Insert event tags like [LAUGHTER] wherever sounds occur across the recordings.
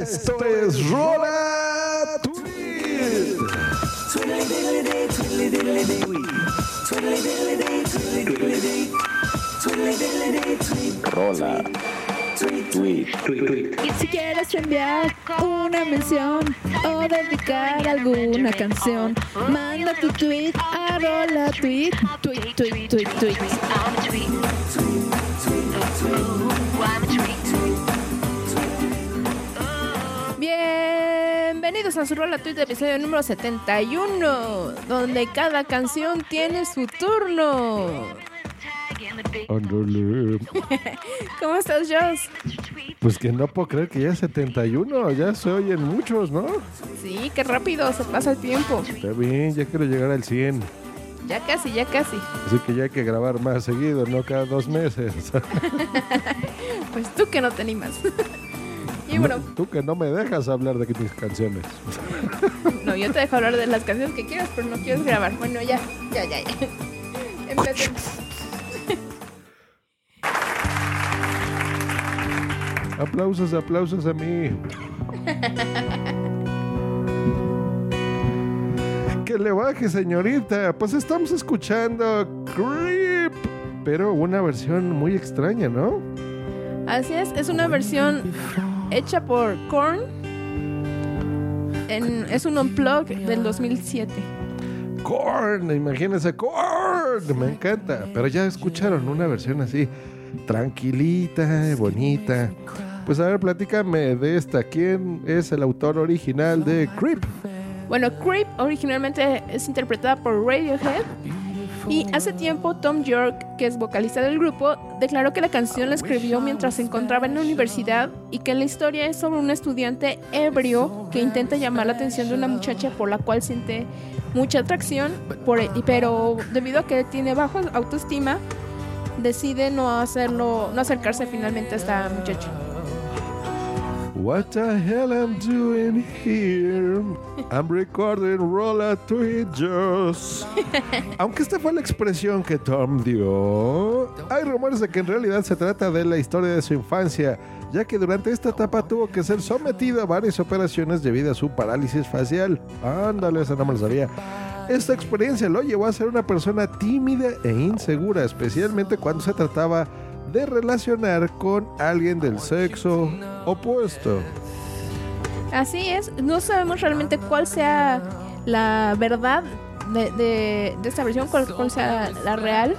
Esto es Rola Tweet. Rola. Tweet. Y si quieres enviar una mención o dedicar alguna canción, manda tu tweet a rola tweet, tweet, tweet, tweet, tweet. Bienvenidos a su rola tweet episodio número 71, donde cada canción tiene su turno. [LAUGHS] ¿Cómo estás, Joss? Pues que no puedo creer que ya es 71, ya se oyen muchos, ¿no? Sí, qué rápido se pasa el tiempo. Está bien, ya quiero llegar al 100. Ya casi, ya casi. Así que ya hay que grabar más seguido, no cada dos meses. [LAUGHS] [LAUGHS] Pues tú que no te animas. Tú que no me dejas hablar de mis canciones. [LAUGHS] no, yo te dejo hablar de las canciones que quieras, pero no quieres grabar. Bueno, ya, ya, ya, ya. [LAUGHS] Empecemos. Aplausos, aplausos a mí. [LAUGHS] que le baje, señorita. Pues estamos escuchando Creep, pero una versión muy extraña, ¿no? Así es, es una versión hecha por Korn. En- es un unplug del 2007. Korn, imagínense, Korn, me encanta. Pero ya escucharon una versión así, tranquilita, bonita. Pues a ver, platícame de esta. ¿Quién es el autor original de Creep? Bueno, Creep originalmente es interpretada por Radiohead. Y hace tiempo Tom York, que es vocalista del grupo, declaró que la canción la escribió mientras se encontraba en la universidad y que la historia es sobre un estudiante ebrio que intenta llamar la atención de una muchacha por la cual siente mucha atracción, por, y- pero debido a que tiene bajo autoestima, decide no hacerlo, no acercarse finalmente a esta muchacha. What the hell I'm doing here? I'm recording Rolla Twitchers. [LAUGHS] Aunque esta fue la expresión que Tom dio, hay rumores de que en realidad se trata de la historia de su infancia, ya que durante esta etapa tuvo que ser sometido a varias operaciones debido a su parálisis facial. Ándale, esa no me lo sabía. Esta experiencia lo llevó a ser una persona tímida e insegura, especialmente cuando se trataba de relacionar con alguien del sexo opuesto. Así es, no sabemos realmente cuál sea la verdad de, de- de esta versión, cuál, cuál sea la real.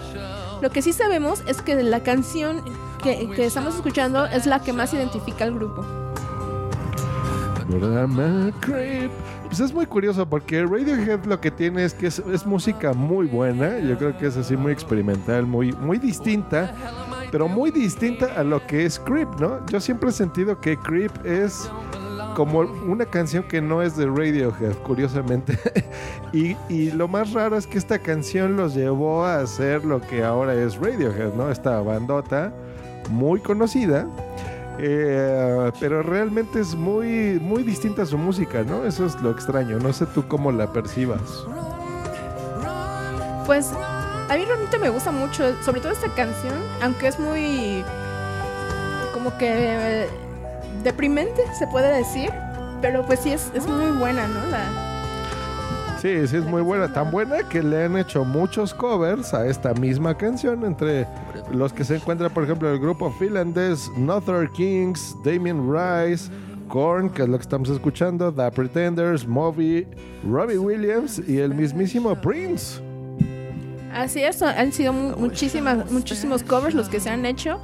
Lo que sí sabemos es que la canción que, que estamos escuchando es la que más identifica al grupo. Pues es muy curioso porque Radiohead lo que tiene es que es, es música muy buena. Yo creo que es así muy experimental, muy, muy distinta. Pero muy distinta a lo que es Creep, ¿no? Yo siempre he sentido que Creep es como una canción que no es de Radiohead, curiosamente. [LAUGHS] y, y lo más raro es que esta canción los llevó a hacer lo que ahora es Radiohead, ¿no? Esta bandota muy conocida. Eh, pero realmente es muy, muy distinta su música, ¿no? Eso es lo extraño. No sé tú cómo la percibas. Pues a mí realmente me gusta mucho, sobre todo esta canción, aunque es muy como que deprimente, se puede decir, pero pues sí es, es muy buena, ¿no? La, Sí, sí, es muy buena. Tan buena que le han hecho muchos covers a esta misma canción. Entre los que se encuentra, por ejemplo, el grupo finlandés Northern Kings, Damien Rice, Korn, que es lo que estamos escuchando, The Pretenders, Moby, Robbie Williams y el mismísimo Prince. Así es, han sido mu- muchísimas, muchísimos covers los que se han hecho.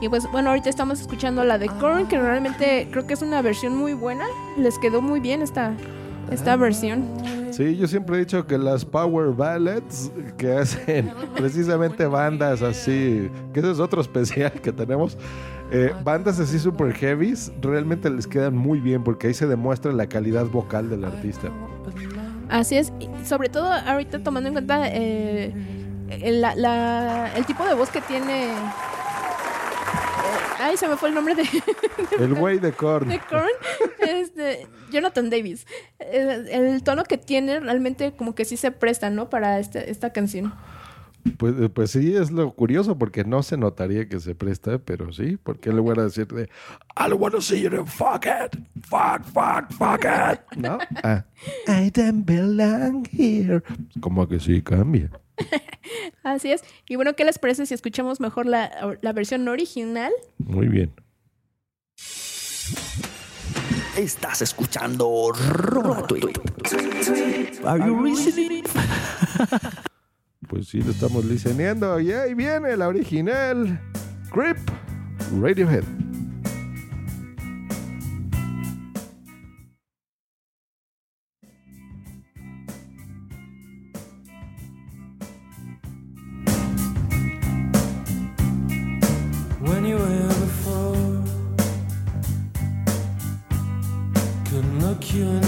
Y pues bueno, ahorita estamos escuchando la de Korn, que realmente creo que es una versión muy buena. Les quedó muy bien esta, esta versión. Sí, yo siempre he dicho que las power ballads que hacen [LAUGHS] precisamente bandas así, que ese es otro especial que tenemos, eh, bandas así super heavies, realmente les quedan muy bien porque ahí se demuestra la calidad vocal del artista. Así es, y sobre todo ahorita tomando en cuenta eh, el, la- la- el tipo de voz que tiene. eh, ay, se me fue el nombre [LAUGHS] de, El güey de Korn. de Korn. Este, Jonathan Davis. Eh, El, tono que tiene realmente como que sí se presta, ¿no? Para este- esta canción. Pues, eh, pues sí, es lo curioso porque no se notaría que se presta, pero sí, porque en lugar de decir de I don't want to see you to fuck it, fuck, fuck, fuck it, [LAUGHS] ¿no? Ah, I don't belong here. Como que sí cambia. [LAUGHS] Así es. Y bueno, ¿qué les parece si escuchamos mejor la, la versión original? Muy bien. Estás escuchando Rogatweet. Are you listening? [LAUGHS] Pues sí, lo estamos liceneando. Y ahí viene la original. Grip Radiohead. You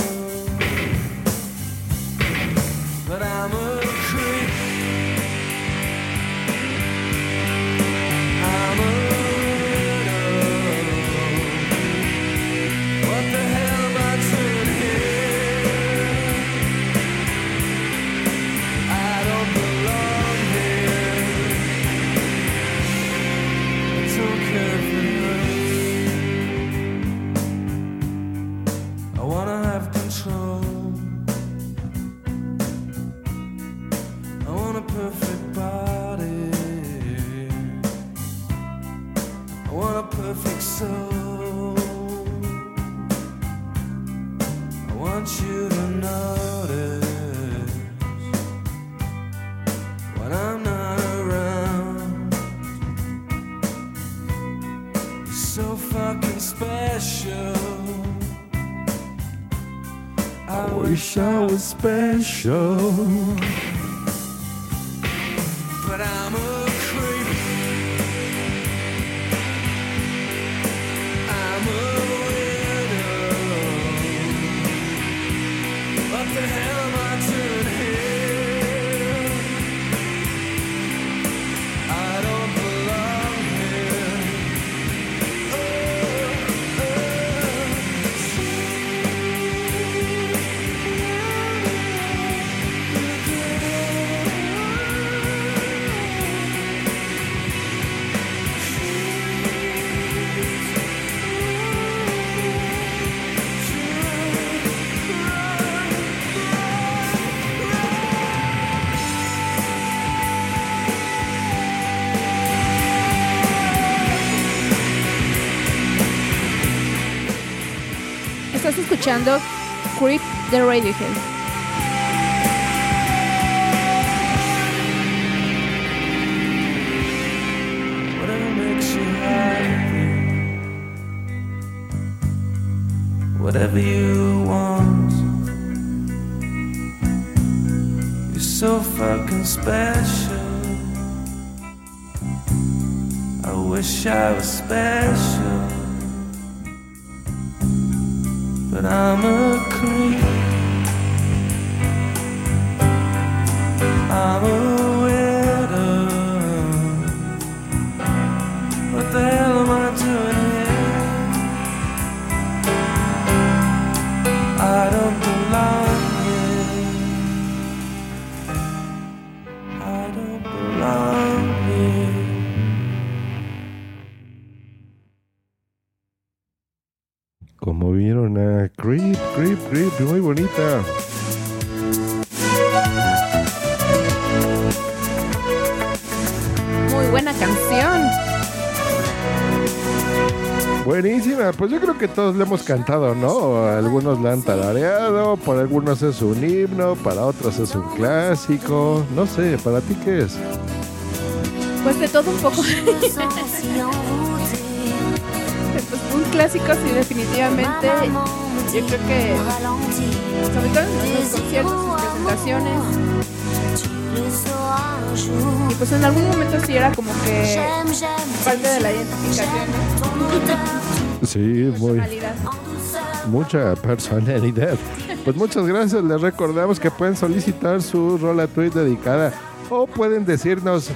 I want you to notice when I'm not around. So fucking special. I Wish I was special. Escuchando Creep de Radiohead. Whatever makes you happy. Whatever you want. You're so fucking special. I wish I was special. I'm a Muy bonita. Muy buena canción. Buenísima, pues yo creo que todos le hemos cantado, ¿no? Algunos la han tarareado, para algunos es un himno, para otros es un clásico. No sé, ¿para ti qué es? Pues de todo un poco. [LAUGHS] Pues un clásico, sí, definitivamente. Yo creo que, sobre todo en los conciertos, sus presentaciones, Y pues en algún momento sí era como que parte de la identificación, ¿no? Sí, muy, mucha personalidad. Pues muchas gracias. Les recordamos que pueden solicitar su rola tweet dedicada o pueden decirnos,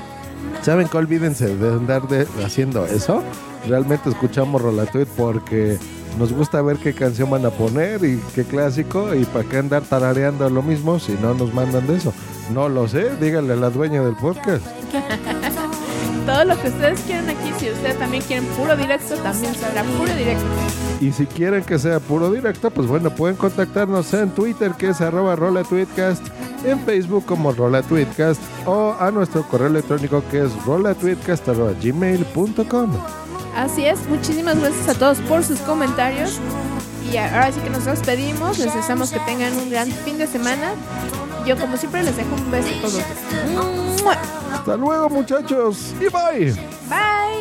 ¿saben que olvídense de andar de- haciendo eso? Realmente escuchamos rola tweet porque nos gusta ver qué canción van a poner y qué clásico y para qué andar tarareando lo mismo si no nos mandan de eso. No lo sé, díganle a la dueña del podcast. [LAUGHS] Todo lo que ustedes quieren aquí, si ustedes también quieren puro directo, también será puro directo. Y si quieren que sea puro directo, pues bueno, pueden contactarnos en Twitter, que es arroba rolatweetcast, en Facebook como rolatweetcast, o a nuestro correo electrónico que es rolatweetcast arroba gmail.com. Así es, muchísimas gracias a todos por sus comentarios. Y ahora sí que nos despedimos, les deseamos que tengan un gran fin de semana. Yo como siempre les dejo un beso a todos. Hasta luego muchachos y bye. Bye.